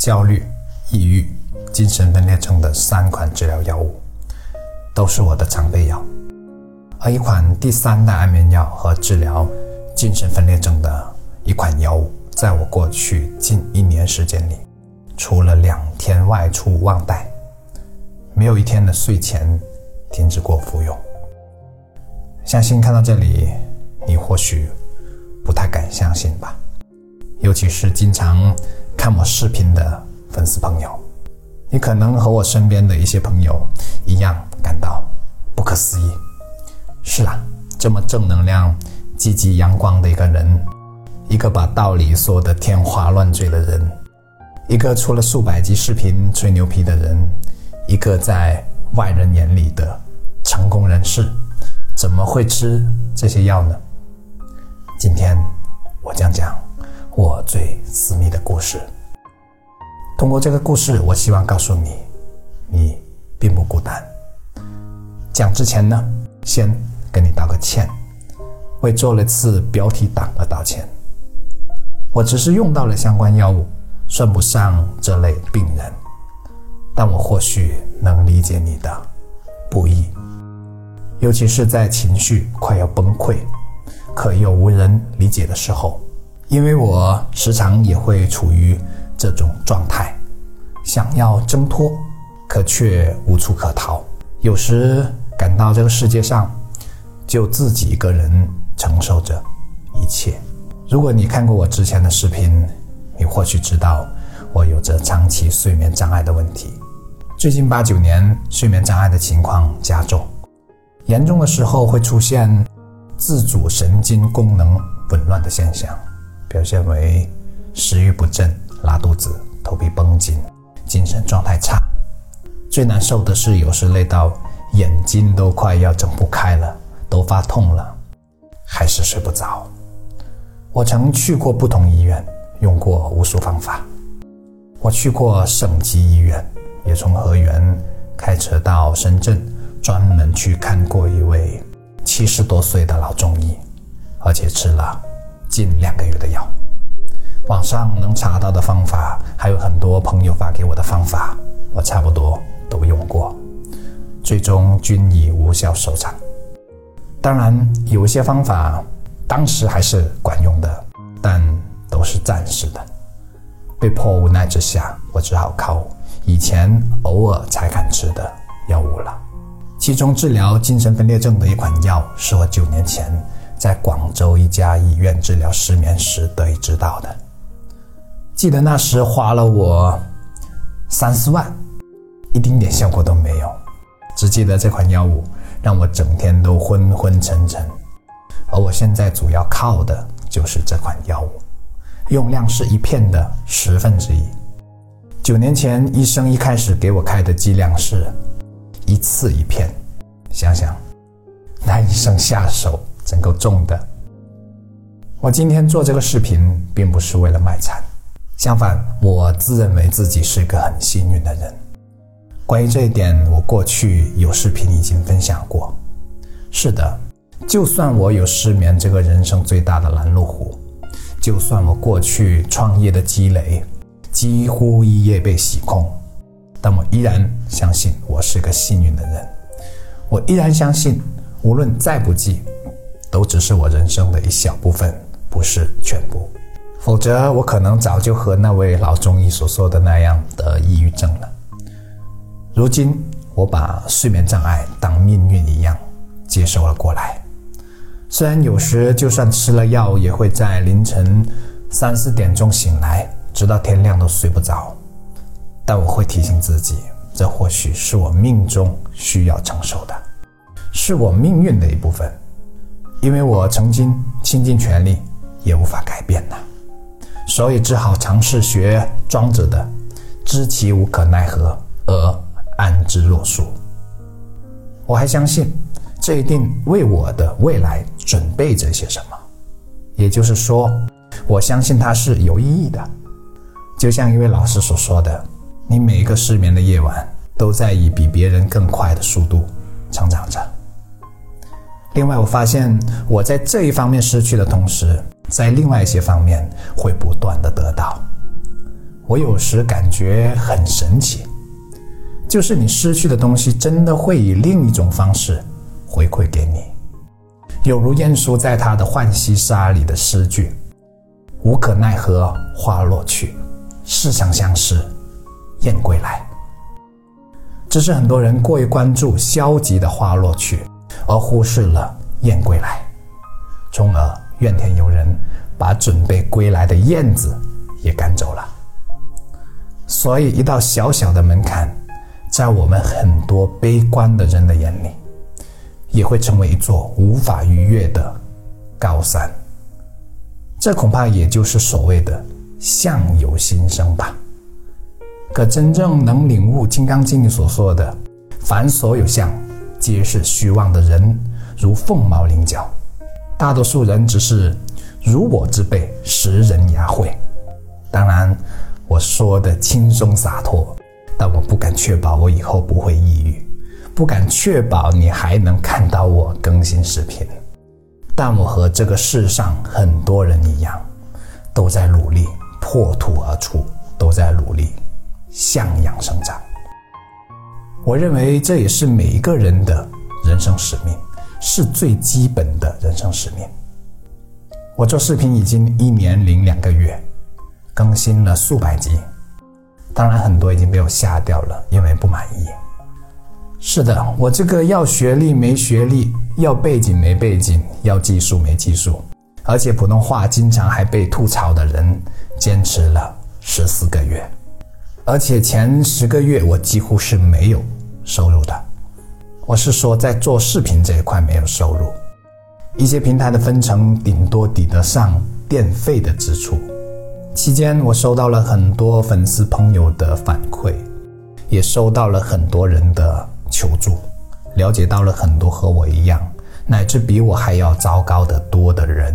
焦虑、抑郁、精神分裂症的三款治疗药物，都是我的常备药。而一款第三代安眠药和治疗精神分裂症的一款药物，在我过去近一年时间里，除了两天外出忘带，没有一天的睡前停止过服用。相信看到这里，你或许不太敢相信吧？尤其是经常看我视频的粉丝朋友，你可能和我身边的一些朋友一样感到不可思议。是啊，这么正能量、积极阳光的一个人，一个把道理说得天花乱坠的人，一个出了数百集视频吹牛皮的人，一个在外人眼里的成功人士，怎么会吃这些药呢？今天我将讲我最私密的故事。通过这个故事，我希望告诉你，你并不孤单。讲之前呢，先。跟你道个歉，为做了次标题党而道歉。我只是用到了相关药物，算不上这类病人，但我或许能理解你的不易，尤其是在情绪快要崩溃，可又无人理解的时候，因为我时常也会处于这种状态，想要挣脱，可却无处可逃，有时感到这个世界上。就自己一个人承受着一切。如果你看过我之前的视频，你或许知道我有着长期睡眠障碍的问题。最近八九年，睡眠障碍的情况加重，严重的时候会出现自主神经功能紊乱的现象，表现为食欲不振、拉肚子、头皮绷紧、精神状态差。最难受的是，有时累到眼睛都快要睁不开了。都发痛了，还是睡不着。我曾去过不同医院，用过无数方法。我去过省级医院，也从河源开车到深圳，专门去看过一位七十多岁的老中医，而且吃了近两个月的药。网上能查到的方法，还有很多朋友发给我的方法，我差不多都用过，最终均以无效收场。当然，有一些方法当时还是管用的，但都是暂时的。被迫无奈之下，我只好靠以前偶尔才敢吃的药物了。其中治疗精神分裂症的一款药，是我九年前在广州一家医院治疗失眠时得以知道的。记得那时花了我三四万，一丁点效果都没有。只记得这款药物。让我整天都昏昏沉沉，而我现在主要靠的就是这款药物，用量是一片的十分之一。九年前医生一开始给我开的剂量是一次一片，想想那医生下手真够重的。我今天做这个视频并不是为了卖惨，相反，我自认为自己是个很幸运的人。关于这一点，我过去有视频已经分享过。是的，就算我有失眠这个人生最大的拦路虎，就算我过去创业的积累几乎一夜被洗空，但我依然相信我是个幸运的人。我依然相信，无论再不济，都只是我人生的一小部分，不是全部。否则，我可能早就和那位老中医所说的那样得抑郁症了。如今，我把睡眠障碍当命运一样接受了过来。虽然有时就算吃了药，也会在凌晨三四点钟醒来，直到天亮都睡不着，但我会提醒自己，这或许是我命中需要承受的，是我命运的一部分。因为我曾经倾尽全力，也无法改变呐，所以只好尝试学庄子的“知其无可奈何而”。安之若素。我还相信，这一定为我的未来准备着些什么。也就是说，我相信它是有意义的。就像一位老师所说的：“你每一个失眠的夜晚，都在以比别人更快的速度成长着。”另外，我发现我在这一方面失去的同时，在另外一些方面会不断的得到。我有时感觉很神奇，就是你失去的东西，真的会以另一种方式回馈给你。有如晏殊在他的《浣溪沙》里的诗句：“无可奈何花落去，似曾相识燕归来。”只是很多人过于关注消极的花落去，而忽视了燕归来，从而怨天尤人，把准备归来的燕子也赶走了。所以，一道小小的门槛，在我们很多悲观的人的眼里，也会成为一座无法逾越的高山。这恐怕也就是所谓的“相由心生”吧。可真正能领悟《金刚经》里所说的“凡所有相，皆是虚妄”的人，如凤毛麟角；大多数人只是如我之辈，拾人牙慧。当然，我说的轻松洒脱，但我不敢确保我以后不会抑郁，不敢确保你还能看到我更新视频。但我和这个世上很多人一样，都在努力破土而出，都在努力。向阳生长，我认为这也是每一个人的人生使命，是最基本的人生使命。我做视频已经一年零两个月，更新了数百集，当然很多已经被我下掉了，因为不满意。是的，我这个要学历没学历，要背景没背景，要技术没技术，而且普通话经常还被吐槽的人，坚持了十四个月。而且前十个月我几乎是没有收入的，我是说在做视频这一块没有收入，一些平台的分成顶多抵得上电费的支出。期间我收到了很多粉丝朋友的反馈，也收到了很多人的求助，了解到了很多和我一样乃至比我还要糟糕的多的人。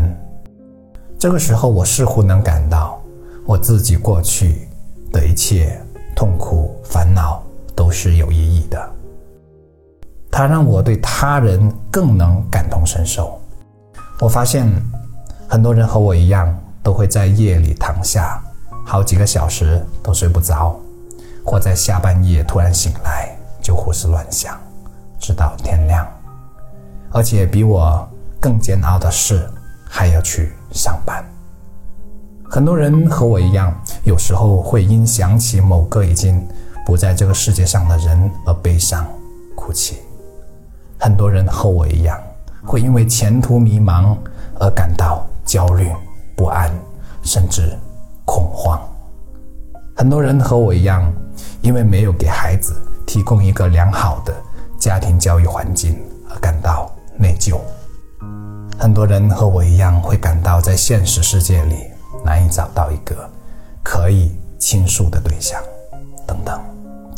这个时候我似乎能感到我自己过去的一切。痛苦、烦恼都是有意义的。它让我对他人更能感同身受。我发现，很多人和我一样，都会在夜里躺下，好几个小时都睡不着，或在下半夜突然醒来就胡思乱想，直到天亮。而且比我更煎熬的是，还要去上班。很多人和我一样，有时候会因想起某个已经不在这个世界上的人而悲伤、哭泣。很多人和我一样，会因为前途迷茫而感到焦虑、不安，甚至恐慌。很多人和我一样，因为没有给孩子提供一个良好的家庭教育环境而感到内疚。很多人和我一样，会感到在现实世界里。难以找到一个可以倾诉的对象，等等，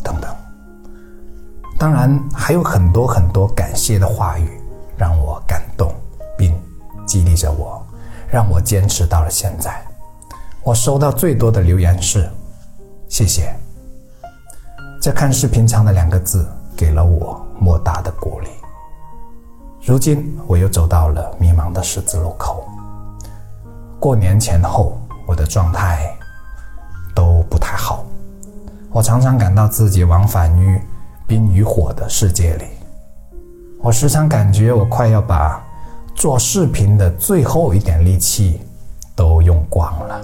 等等。当然还有很多很多感谢的话语，让我感动，并激励着我，让我坚持到了现在。我收到最多的留言是“谢谢”，这看似平常的两个字，给了我莫大的鼓励。如今我又走到了迷茫的十字路口。过年前后，我的状态都不太好。我常常感到自己往返于冰与火的世界里。我时常感觉我快要把做视频的最后一点力气都用光了。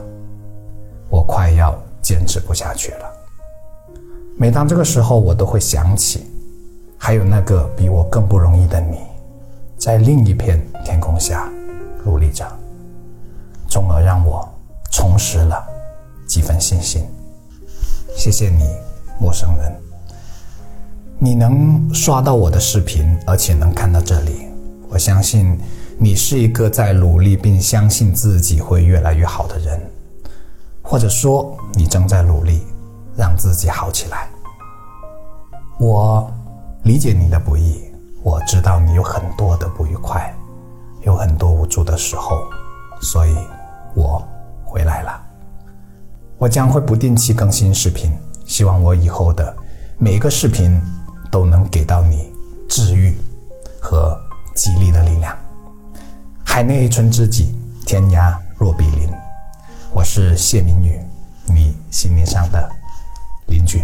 我快要坚持不下去了。每当这个时候，我都会想起，还有那个比我更不容易的你，在另一片天空下努力着。从而让我重拾了几分信心。谢谢你，陌生人。你能刷到我的视频，而且能看到这里，我相信你是一个在努力并相信自己会越来越好的人，或者说你正在努力让自己好起来。我理解你的不易，我知道你有很多的不愉快，有很多无助的时候，所以。我回来了，我将会不定期更新视频，希望我以后的每一个视频都能给到你治愈和激励的力量。海内存知己，天涯若比邻。我是谢明宇，你心灵上的邻居